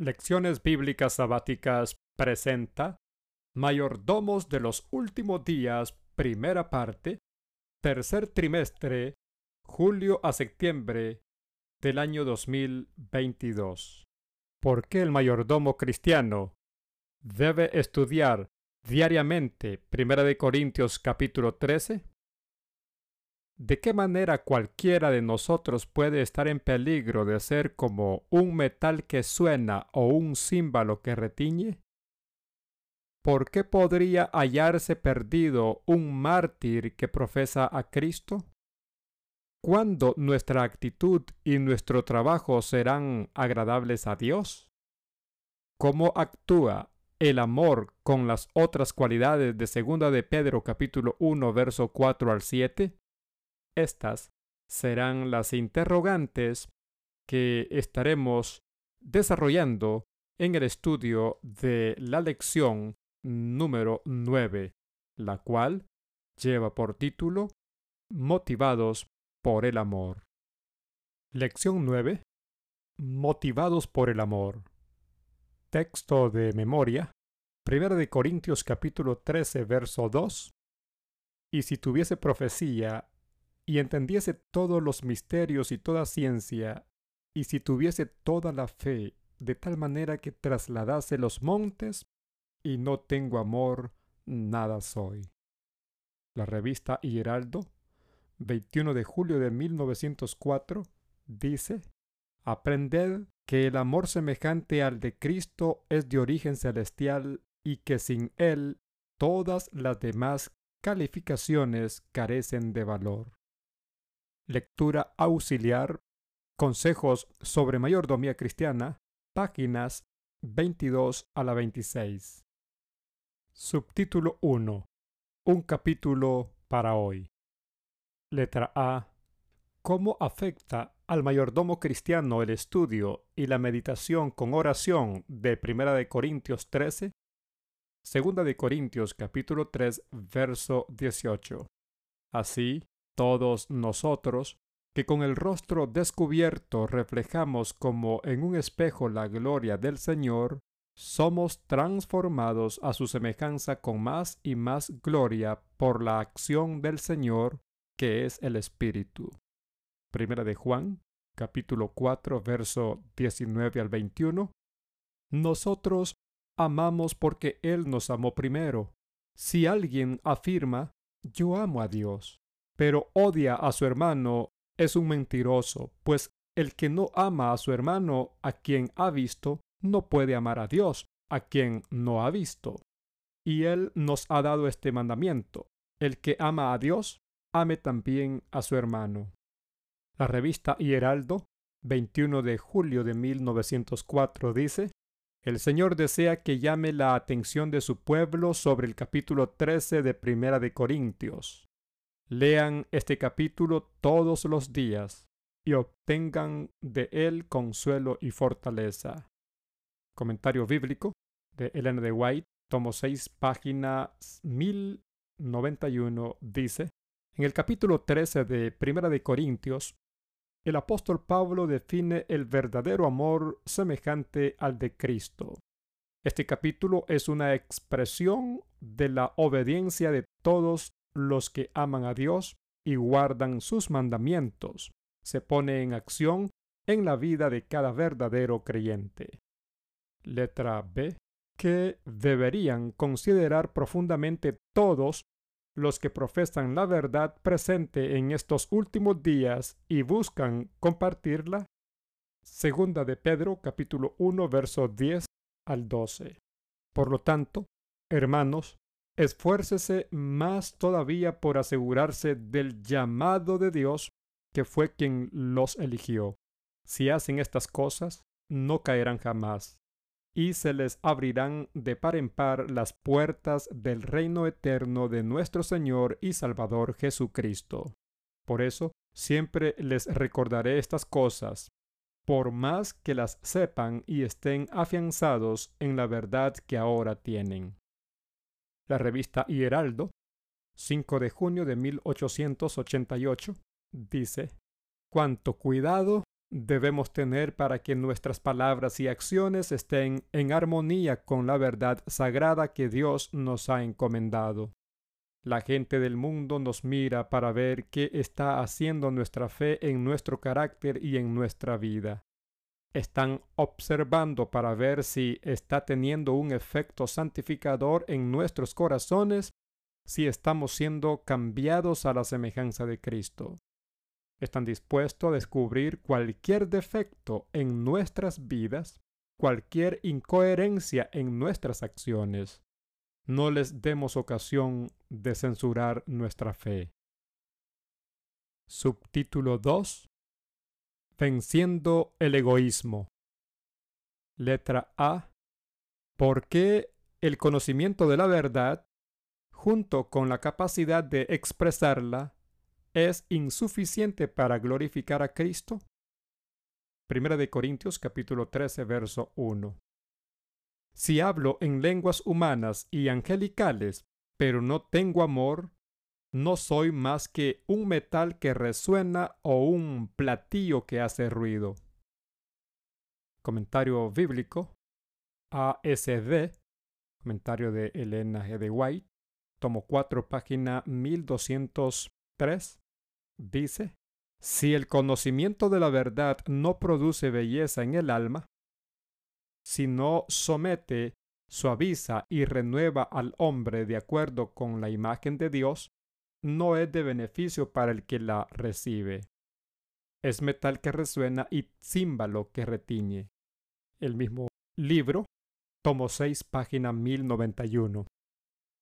Lecciones Bíblicas Sabáticas presenta Mayordomos de los Últimos Días, primera parte, tercer trimestre, julio a septiembre del año 2022. ¿Por qué el mayordomo cristiano debe estudiar diariamente Primera de Corintios capítulo 13? ¿De qué manera cualquiera de nosotros puede estar en peligro de ser como un metal que suena o un címbalo que retiñe? ¿Por qué podría hallarse perdido un mártir que profesa a Cristo? ¿Cuándo nuestra actitud y nuestro trabajo serán agradables a Dios? ¿Cómo actúa el amor con las otras cualidades de segunda de Pedro capítulo 1 verso 4 al 7? Estas serán las interrogantes que estaremos desarrollando en el estudio de la lección número 9, la cual lleva por título Motivados por el amor. Lección 9. Motivados por el amor. Texto de memoria. 1 de Corintios capítulo 13 verso 2. Y si tuviese profecía y entendiese todos los misterios y toda ciencia, y si tuviese toda la fe, de tal manera que trasladase los montes, y no tengo amor, nada soy. La revista Hieraldo, 21 de julio de 1904, dice, Aprended que el amor semejante al de Cristo es de origen celestial y que sin él todas las demás calificaciones carecen de valor. Lectura auxiliar. Consejos sobre mayordomía cristiana. Páginas 22 a la 26. Subtítulo 1. Un capítulo para hoy. Letra A. ¿Cómo afecta al mayordomo cristiano el estudio y la meditación con oración de 1 de Corintios 13? Segunda de Corintios capítulo 3 verso 18. Así, todos nosotros, que con el rostro descubierto reflejamos como en un espejo la gloria del Señor, somos transformados a su semejanza con más y más gloria por la acción del Señor, que es el Espíritu. Primera de Juan, capítulo 4, verso 19 al 21. Nosotros amamos porque Él nos amó primero. Si alguien afirma, yo amo a Dios, pero odia a su hermano, es un mentiroso, pues el que no ama a su hermano a quien ha visto, no puede amar a Dios a quien no ha visto. Y Él nos ha dado este mandamiento, el que ama a Dios, ame también a su hermano. La revista Hieraldo, 21 de julio de 1904, dice, El Señor desea que llame la atención de su pueblo sobre el capítulo 13 de Primera de Corintios. Lean este capítulo todos los días y obtengan de él consuelo y fortaleza. Comentario bíblico de Elena de White, tomo 6, página 1091, dice, en el capítulo 13 de Primera de Corintios, el apóstol Pablo define el verdadero amor semejante al de Cristo. Este capítulo es una expresión de la obediencia de todos los que aman a Dios y guardan sus mandamientos. Se pone en acción en la vida de cada verdadero creyente. Letra B. Que deberían considerar profundamente todos los que profesan la verdad presente en estos últimos días y buscan compartirla. Segunda de Pedro capítulo 1 verso 10 al 12. Por lo tanto, hermanos, esfuércese más todavía por asegurarse del llamado de Dios, que fue quien los eligió. Si hacen estas cosas, no caerán jamás, y se les abrirán de par en par las puertas del reino eterno de nuestro Señor y Salvador Jesucristo. Por eso, siempre les recordaré estas cosas, por más que las sepan y estén afianzados en la verdad que ahora tienen la revista Hieraldo, 5 de junio de 1888, dice, Cuánto cuidado debemos tener para que nuestras palabras y acciones estén en armonía con la verdad sagrada que Dios nos ha encomendado. La gente del mundo nos mira para ver qué está haciendo nuestra fe en nuestro carácter y en nuestra vida. Están observando para ver si está teniendo un efecto santificador en nuestros corazones, si estamos siendo cambiados a la semejanza de Cristo. Están dispuestos a descubrir cualquier defecto en nuestras vidas, cualquier incoherencia en nuestras acciones no les demos ocasión de censurar nuestra fe. Subtítulo 2 Venciendo el egoísmo. Letra A. ¿Por qué el conocimiento de la verdad, junto con la capacidad de expresarla, es insuficiente para glorificar a Cristo? Primera de Corintios capítulo 13 verso 1. Si hablo en lenguas humanas y angelicales, pero no tengo amor, no soy más que un metal que resuena o un platillo que hace ruido. Comentario bíblico. ASD. Comentario de Elena G. de White. Tomo 4, página 1203. Dice, si el conocimiento de la verdad no produce belleza en el alma, si no somete, suaviza y renueva al hombre de acuerdo con la imagen de Dios, no es de beneficio para el que la recibe. Es metal que resuena y címbalo que retiñe. El mismo libro, tomo 6, página 1091.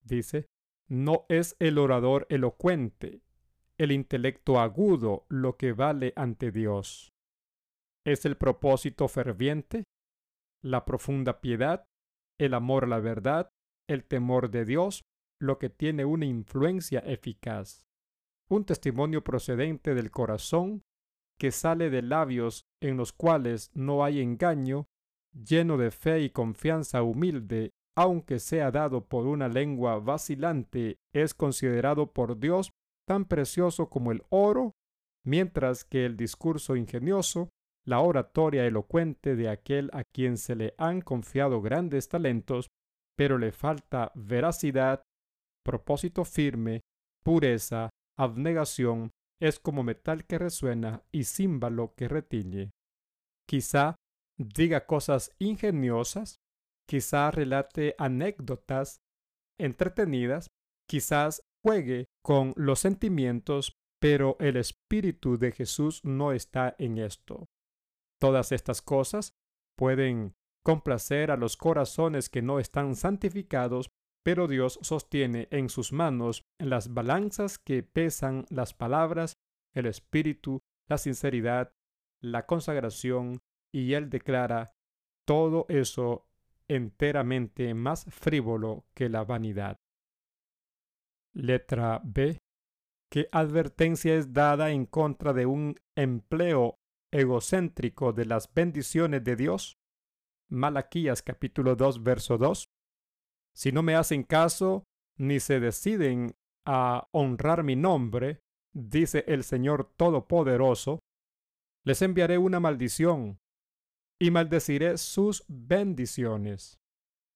Dice, no es el orador elocuente, el intelecto agudo lo que vale ante Dios. Es el propósito ferviente, la profunda piedad, el amor a la verdad, el temor de Dios, lo que tiene una influencia eficaz. Un testimonio procedente del corazón que sale de labios en los cuales no hay engaño, lleno de fe y confianza humilde, aunque sea dado por una lengua vacilante, es considerado por Dios tan precioso como el oro, mientras que el discurso ingenioso la oratoria elocuente de aquel a quien se le han confiado grandes talentos, pero le falta veracidad, propósito firme, pureza, abnegación, es como metal que resuena y címbalo que retiñe. Quizá diga cosas ingeniosas, quizá relate anécdotas entretenidas, quizás juegue con los sentimientos, pero el Espíritu de Jesús no está en esto. Todas estas cosas pueden complacer a los corazones que no están santificados, pero Dios sostiene en sus manos las balanzas que pesan las palabras, el espíritu, la sinceridad, la consagración, y Él declara todo eso enteramente más frívolo que la vanidad. Letra B. ¿Qué advertencia es dada en contra de un empleo egocéntrico de las bendiciones de Dios? Malaquías capítulo 2 verso 2. Si no me hacen caso, ni se deciden a honrar mi nombre, dice el Señor Todopoderoso, les enviaré una maldición y maldeciré sus bendiciones.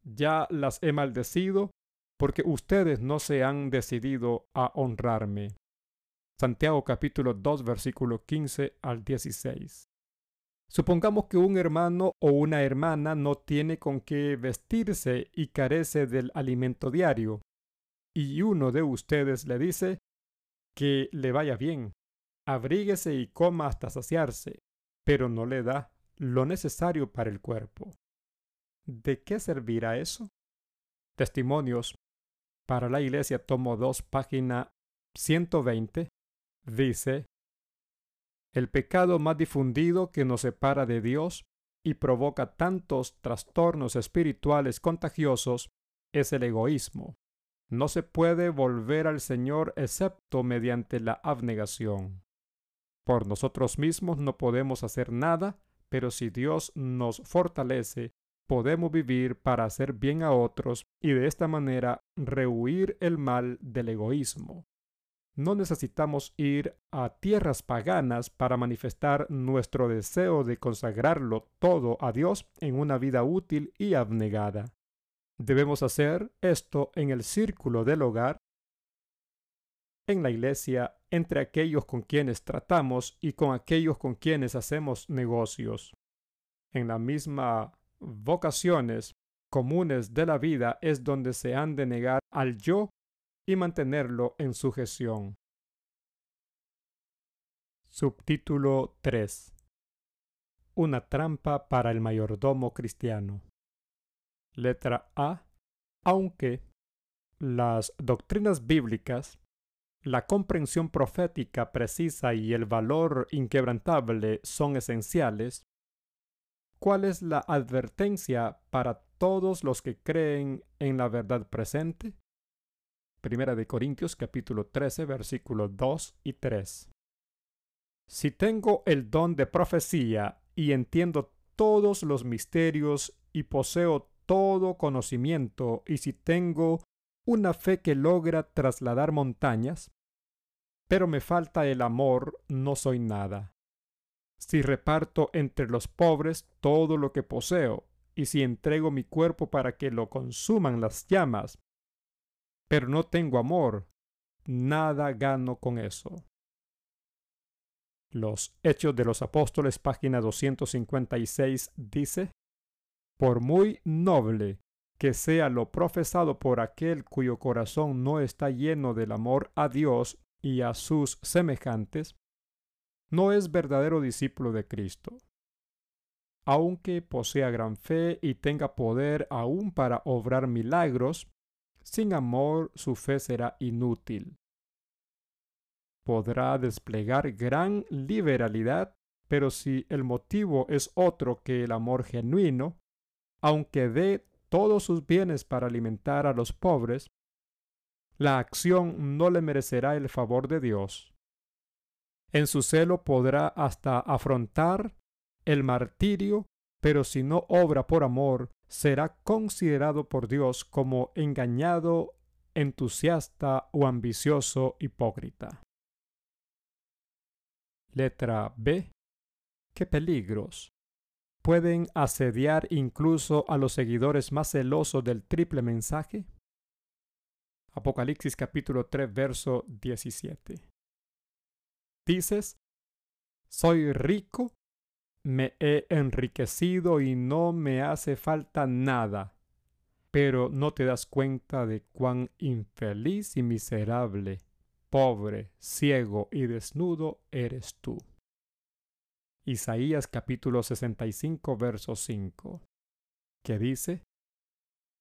Ya las he maldecido porque ustedes no se han decidido a honrarme. Santiago capítulo 2 versículo 15 al 16. Supongamos que un hermano o una hermana no tiene con qué vestirse y carece del alimento diario, y uno de ustedes le dice que le vaya bien, abríguese y coma hasta saciarse, pero no le da lo necesario para el cuerpo. ¿De qué servirá eso? Testimonios para la Iglesia, tomo 2, página 120, dice, el pecado más difundido que nos separa de Dios y provoca tantos trastornos espirituales contagiosos es el egoísmo. No se puede volver al Señor excepto mediante la abnegación. Por nosotros mismos no podemos hacer nada, pero si Dios nos fortalece, podemos vivir para hacer bien a otros y de esta manera rehuir el mal del egoísmo. No necesitamos ir a tierras paganas para manifestar nuestro deseo de consagrarlo todo a Dios en una vida útil y abnegada. Debemos hacer esto en el círculo del hogar, en la iglesia, entre aquellos con quienes tratamos y con aquellos con quienes hacemos negocios. En las mismas vocaciones comunes de la vida es donde se han de negar al yo y mantenerlo en sujeción. Subtítulo 3 Una trampa para el mayordomo cristiano. Letra A. Aunque las doctrinas bíblicas, la comprensión profética precisa y el valor inquebrantable son esenciales, ¿cuál es la advertencia para todos los que creen en la verdad presente? Primera de Corintios capítulo 13 versículos 2 y 3. Si tengo el don de profecía y entiendo todos los misterios y poseo todo conocimiento y si tengo una fe que logra trasladar montañas, pero me falta el amor, no soy nada. Si reparto entre los pobres todo lo que poseo, y si entrego mi cuerpo para que lo consuman las llamas, pero no tengo amor, nada gano con eso. Los Hechos de los Apóstoles, página 256, dice, Por muy noble que sea lo profesado por aquel cuyo corazón no está lleno del amor a Dios y a sus semejantes, no es verdadero discípulo de Cristo. Aunque posea gran fe y tenga poder aún para obrar milagros, sin amor su fe será inútil. Podrá desplegar gran liberalidad, pero si el motivo es otro que el amor genuino, aunque dé todos sus bienes para alimentar a los pobres, la acción no le merecerá el favor de Dios. En su celo podrá hasta afrontar el martirio, pero si no obra por amor, será considerado por Dios como engañado, entusiasta o ambicioso hipócrita. Letra B. ¿Qué peligros? ¿Pueden asediar incluso a los seguidores más celosos del triple mensaje? Apocalipsis capítulo 3 verso 17. Dices, soy rico me he enriquecido y no me hace falta nada. Pero no te das cuenta de cuán infeliz y miserable, pobre, ciego y desnudo eres tú. Isaías capítulo 65 verso 5, que dice,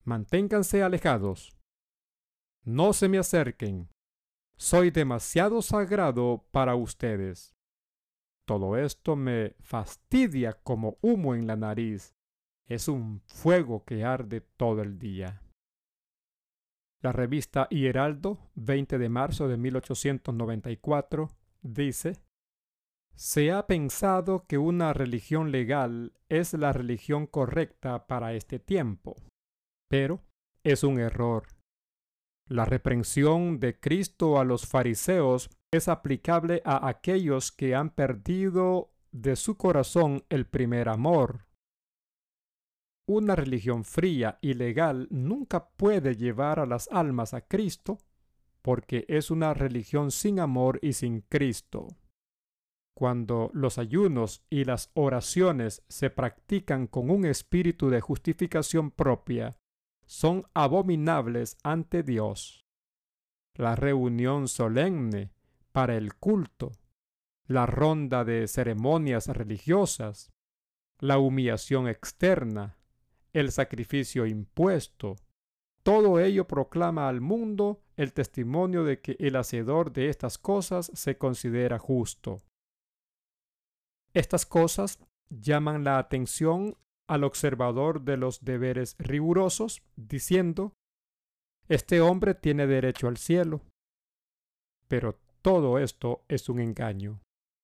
Manténganse alejados, no se me acerquen, soy demasiado sagrado para ustedes. Todo esto me fastidia como humo en la nariz. Es un fuego que arde todo el día. La revista Hieraldo, 20 de marzo de 1894, dice, Se ha pensado que una religión legal es la religión correcta para este tiempo, pero es un error. La reprensión de Cristo a los fariseos es aplicable a aquellos que han perdido de su corazón el primer amor. Una religión fría y legal nunca puede llevar a las almas a Cristo porque es una religión sin amor y sin Cristo. Cuando los ayunos y las oraciones se practican con un espíritu de justificación propia, son abominables ante Dios. La reunión solemne para el culto, la ronda de ceremonias religiosas, la humillación externa, el sacrificio impuesto, todo ello proclama al mundo el testimonio de que el hacedor de estas cosas se considera justo. Estas cosas llaman la atención al observador de los deberes rigurosos, diciendo, Este hombre tiene derecho al cielo. Pero todo esto es un engaño.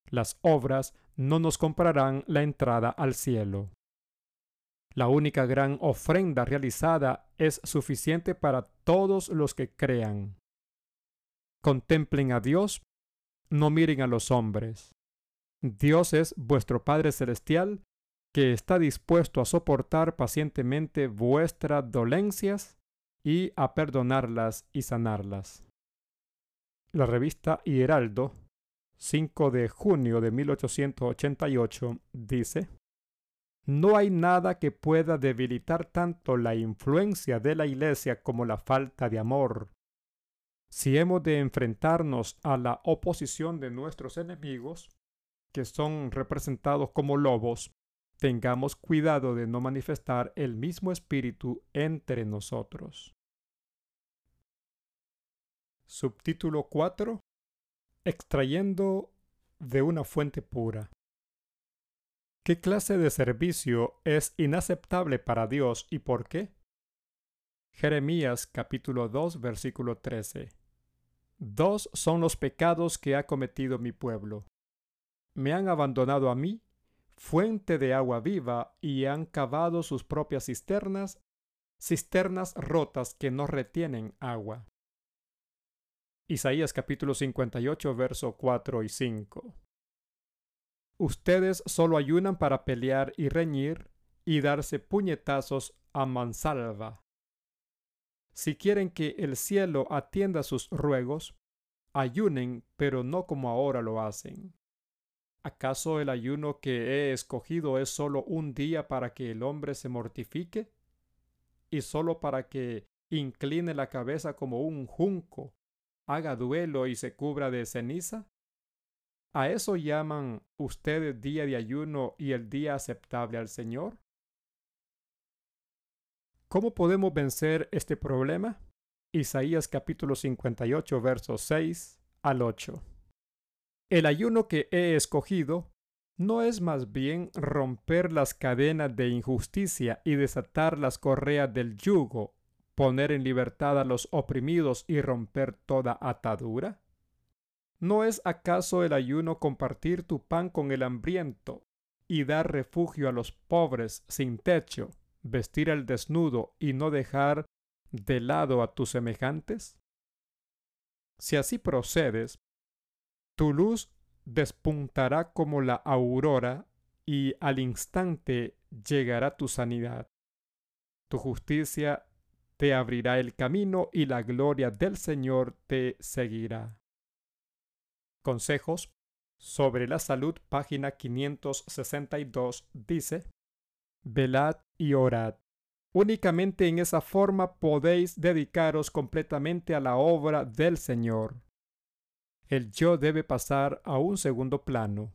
Las obras no nos comprarán la entrada al cielo. La única gran ofrenda realizada es suficiente para todos los que crean. Contemplen a Dios, no miren a los hombres. Dios es vuestro Padre Celestial, que está dispuesto a soportar pacientemente vuestras dolencias y a perdonarlas y sanarlas. La revista Hieraldo, 5 de junio de 1888, dice, No hay nada que pueda debilitar tanto la influencia de la Iglesia como la falta de amor. Si hemos de enfrentarnos a la oposición de nuestros enemigos, que son representados como lobos, tengamos cuidado de no manifestar el mismo espíritu entre nosotros. Subtítulo 4. Extrayendo de una fuente pura. ¿Qué clase de servicio es inaceptable para Dios y por qué? Jeremías capítulo 2 versículo 13. Dos son los pecados que ha cometido mi pueblo. Me han abandonado a mí fuente de agua viva, y han cavado sus propias cisternas, cisternas rotas que no retienen agua. Isaías capítulo 58, verso 4 y 5. Ustedes solo ayunan para pelear y reñir y darse puñetazos a mansalva. Si quieren que el cielo atienda sus ruegos, ayunen, pero no como ahora lo hacen. ¿Acaso el ayuno que he escogido es solo un día para que el hombre se mortifique? ¿Y solo para que incline la cabeza como un junco, haga duelo y se cubra de ceniza? ¿A eso llaman ustedes día de ayuno y el día aceptable al Señor? ¿Cómo podemos vencer este problema? Isaías capítulo 58 versos 6 al 8. El ayuno que he escogido no es más bien romper las cadenas de injusticia y desatar las correas del yugo, poner en libertad a los oprimidos y romper toda atadura? ¿No es acaso el ayuno compartir tu pan con el hambriento y dar refugio a los pobres sin techo, vestir al desnudo y no dejar de lado a tus semejantes? Si así procedes, tu luz despuntará como la aurora y al instante llegará tu sanidad. Tu justicia te abrirá el camino y la gloria del Señor te seguirá. Consejos sobre la salud, página 562, dice, Velad y orad. Únicamente en esa forma podéis dedicaros completamente a la obra del Señor el yo debe pasar a un segundo plano.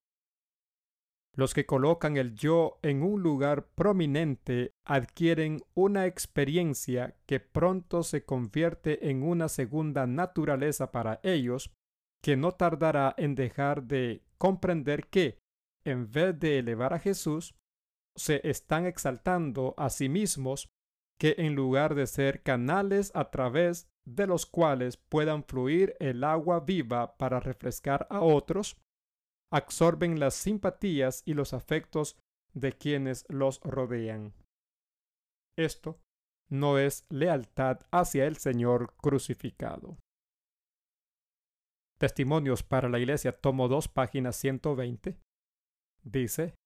Los que colocan el yo en un lugar prominente adquieren una experiencia que pronto se convierte en una segunda naturaleza para ellos, que no tardará en dejar de comprender que, en vez de elevar a Jesús, se están exaltando a sí mismos, que en lugar de ser canales a través de los cuales puedan fluir el agua viva para refrescar a otros, absorben las simpatías y los afectos de quienes los rodean. Esto no es lealtad hacia el Señor crucificado. Testimonios para la Iglesia, tomo 2, página 120. Dice,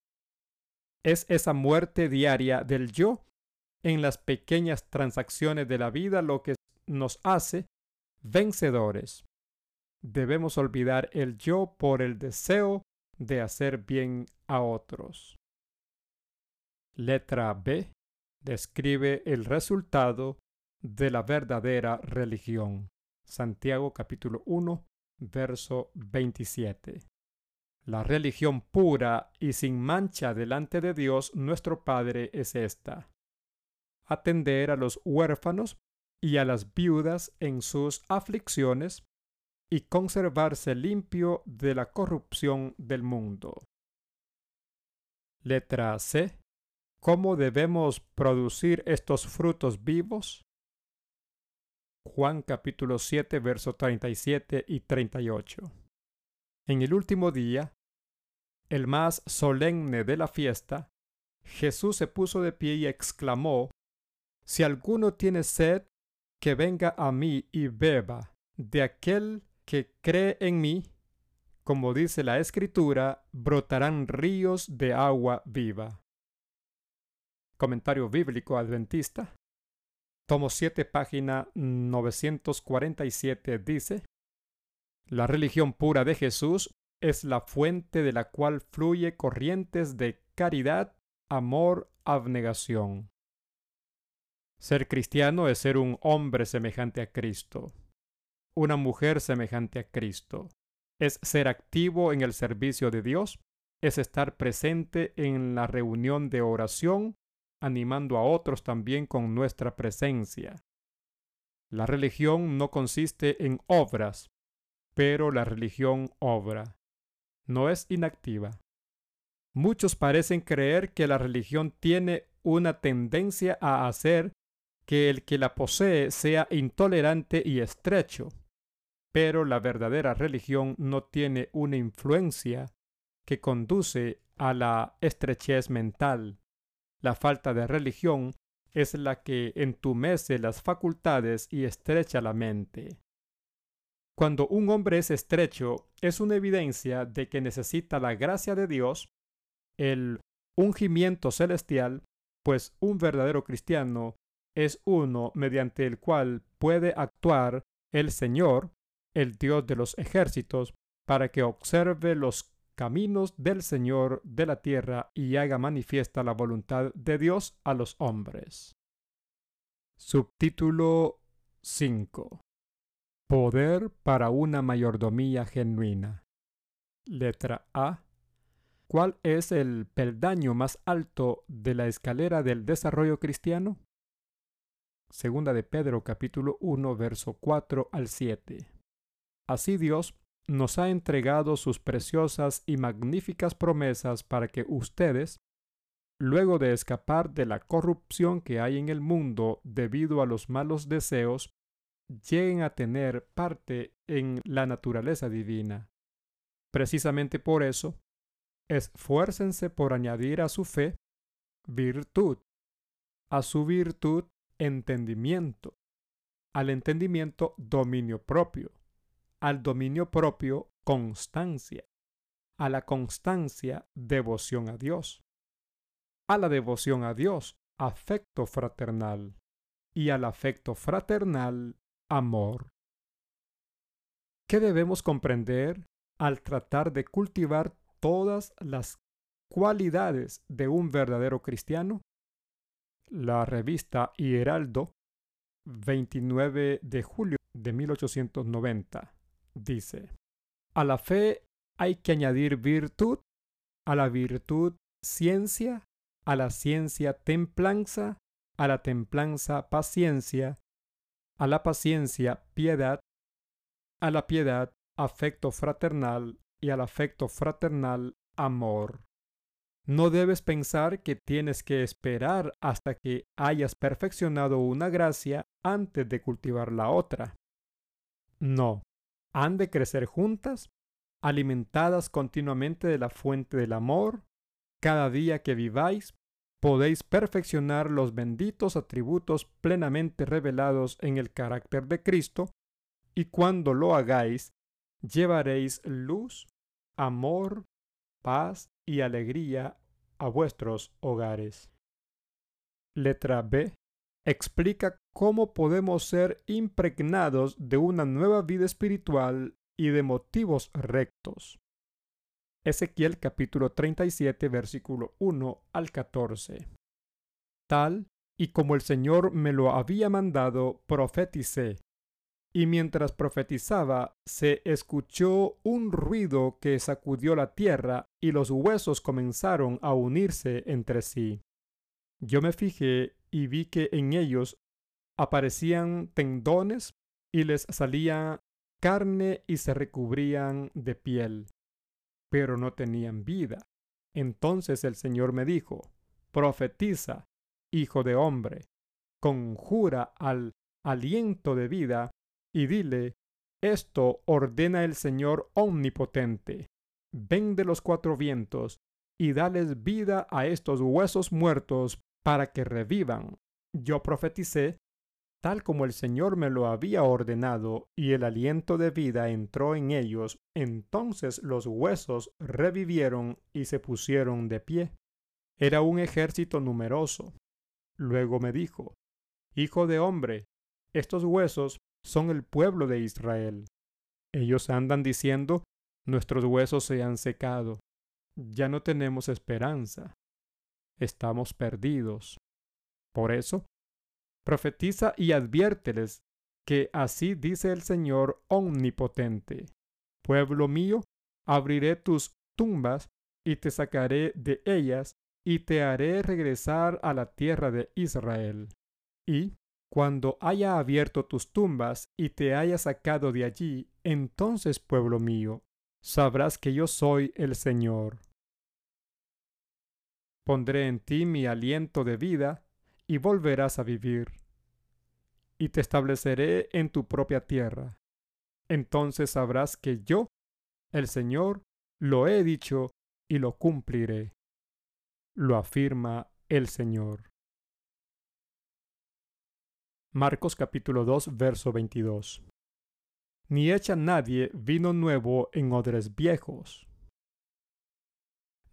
es esa muerte diaria del yo en las pequeñas transacciones de la vida lo que nos hace vencedores. Debemos olvidar el yo por el deseo de hacer bien a otros. Letra B. Describe el resultado de la verdadera religión. Santiago capítulo 1, verso 27. La religión pura y sin mancha delante de Dios nuestro Padre es esta. Atender a los huérfanos y a las viudas en sus aflicciones y conservarse limpio de la corrupción del mundo. Letra C. ¿Cómo debemos producir estos frutos vivos? Juan capítulo 7, versos 37 y 38. En el último día, el más solemne de la fiesta, Jesús se puso de pie y exclamó, Si alguno tiene sed, que venga a mí y beba de aquel que cree en mí, como dice la Escritura, brotarán ríos de agua viva. Comentario bíblico adventista. Tomo 7, página 947 dice, La religión pura de Jesús es la fuente de la cual fluye corrientes de caridad, amor, abnegación. Ser cristiano es ser un hombre semejante a Cristo, una mujer semejante a Cristo. Es ser activo en el servicio de Dios, es estar presente en la reunión de oración animando a otros también con nuestra presencia. La religión no consiste en obras, pero la religión obra. No es inactiva. Muchos parecen creer que la religión tiene una tendencia a hacer que el que la posee sea intolerante y estrecho, pero la verdadera religión no tiene una influencia que conduce a la estrechez mental. La falta de religión es la que entumece las facultades y estrecha la mente. Cuando un hombre es estrecho, es una evidencia de que necesita la gracia de Dios, el ungimiento celestial, pues un verdadero cristiano es uno mediante el cual puede actuar el Señor, el Dios de los ejércitos, para que observe los caminos del Señor de la tierra y haga manifiesta la voluntad de Dios a los hombres. Subtítulo 5. Poder para una mayordomía genuina. Letra A. ¿Cuál es el peldaño más alto de la escalera del desarrollo cristiano? Segunda de Pedro capítulo 1 verso 4 al 7. Así Dios nos ha entregado sus preciosas y magníficas promesas para que ustedes, luego de escapar de la corrupción que hay en el mundo debido a los malos deseos, lleguen a tener parte en la naturaleza divina. Precisamente por eso, esfuércense por añadir a su fe virtud, a su virtud entendimiento, al entendimiento dominio propio, al dominio propio constancia, a la constancia devoción a Dios, a la devoción a Dios afecto fraternal y al afecto fraternal amor. ¿Qué debemos comprender al tratar de cultivar todas las cualidades de un verdadero cristiano? La revista Hieraldo, 29 de julio de 1890 dice, a la fe hay que añadir virtud, a la virtud ciencia, a la ciencia templanza, a la templanza paciencia, a la paciencia piedad, a la piedad afecto fraternal y al afecto fraternal amor. No debes pensar que tienes que esperar hasta que hayas perfeccionado una gracia antes de cultivar la otra. No, han de crecer juntas, alimentadas continuamente de la fuente del amor. Cada día que viváis, podéis perfeccionar los benditos atributos plenamente revelados en el carácter de Cristo, y cuando lo hagáis, llevaréis luz, amor, paz y alegría a vuestros hogares. Letra B explica cómo podemos ser impregnados de una nueva vida espiritual y de motivos rectos. Ezequiel capítulo 37 versículo 1 al 14. Tal y como el Señor me lo había mandado, profeticé. Y mientras profetizaba, se escuchó un ruido que sacudió la tierra y los huesos comenzaron a unirse entre sí. Yo me fijé y vi que en ellos aparecían tendones y les salía carne y se recubrían de piel, pero no tenían vida. Entonces el Señor me dijo, profetiza, hijo de hombre, conjura al aliento de vida y dile, esto ordena el Señor omnipotente. Ven de los cuatro vientos y dales vida a estos huesos muertos para que revivan. Yo profeticé tal como el Señor me lo había ordenado, y el aliento de vida entró en ellos, entonces los huesos revivieron y se pusieron de pie. Era un ejército numeroso. Luego me dijo, Hijo de hombre, estos huesos son el pueblo de Israel. Ellos andan diciendo, nuestros huesos se han secado, ya no tenemos esperanza, estamos perdidos. Por eso, profetiza y adviérteles que así dice el Señor omnipotente. Pueblo mío, abriré tus tumbas y te sacaré de ellas y te haré regresar a la tierra de Israel. Y, cuando haya abierto tus tumbas y te haya sacado de allí, entonces, pueblo mío, sabrás que yo soy el Señor. Pondré en ti mi aliento de vida y volverás a vivir. Y te estableceré en tu propia tierra. Entonces sabrás que yo, el Señor, lo he dicho y lo cumpliré. Lo afirma el Señor. Marcos capítulo 2, verso 22. Ni echa nadie vino nuevo en odres viejos.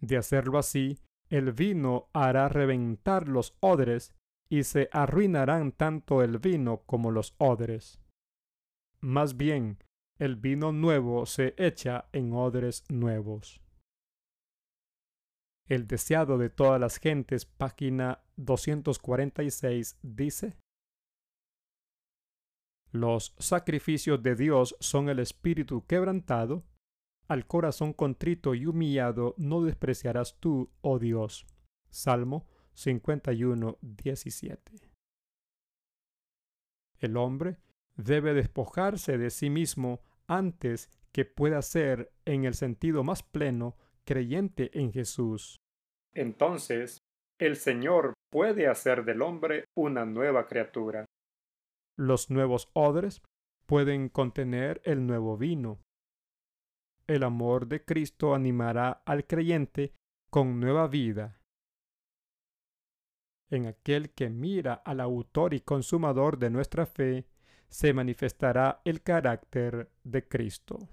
De hacerlo así, el vino hará reventar los odres y se arruinarán tanto el vino como los odres. Más bien, el vino nuevo se echa en odres nuevos. El deseado de todas las gentes, página 246, dice, Los sacrificios de Dios son el espíritu quebrantado, al corazón contrito y humillado no despreciarás tú, oh Dios. Salmo 51, 17. El hombre debe despojarse de sí mismo antes que pueda ser, en el sentido más pleno, creyente en Jesús. Entonces, el Señor puede hacer del hombre una nueva criatura. Los nuevos odres pueden contener el nuevo vino. El amor de Cristo animará al creyente con nueva vida en aquel que mira al autor y consumador de nuestra fe, se manifestará el carácter de Cristo.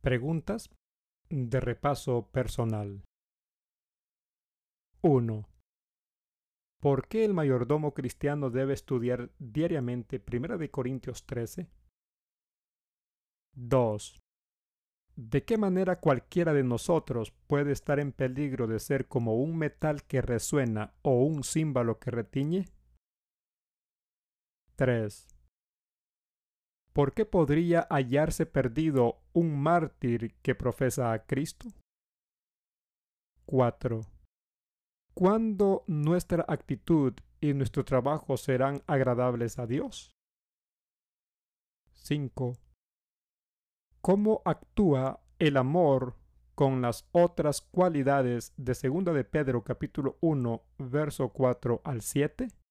Preguntas de repaso personal. 1. ¿Por qué el mayordomo cristiano debe estudiar diariamente 1 Corintios 13? 2. ¿De qué manera cualquiera de nosotros puede estar en peligro de ser como un metal que resuena o un címbalo que retiñe? 3. ¿Por qué podría hallarse perdido un mártir que profesa a Cristo? 4. ¿Cuándo nuestra actitud y nuestro trabajo serán agradables a Dios? 5 cómo actúa el amor con las otras cualidades de 2 de Pedro capítulo 1 verso 4 al 7?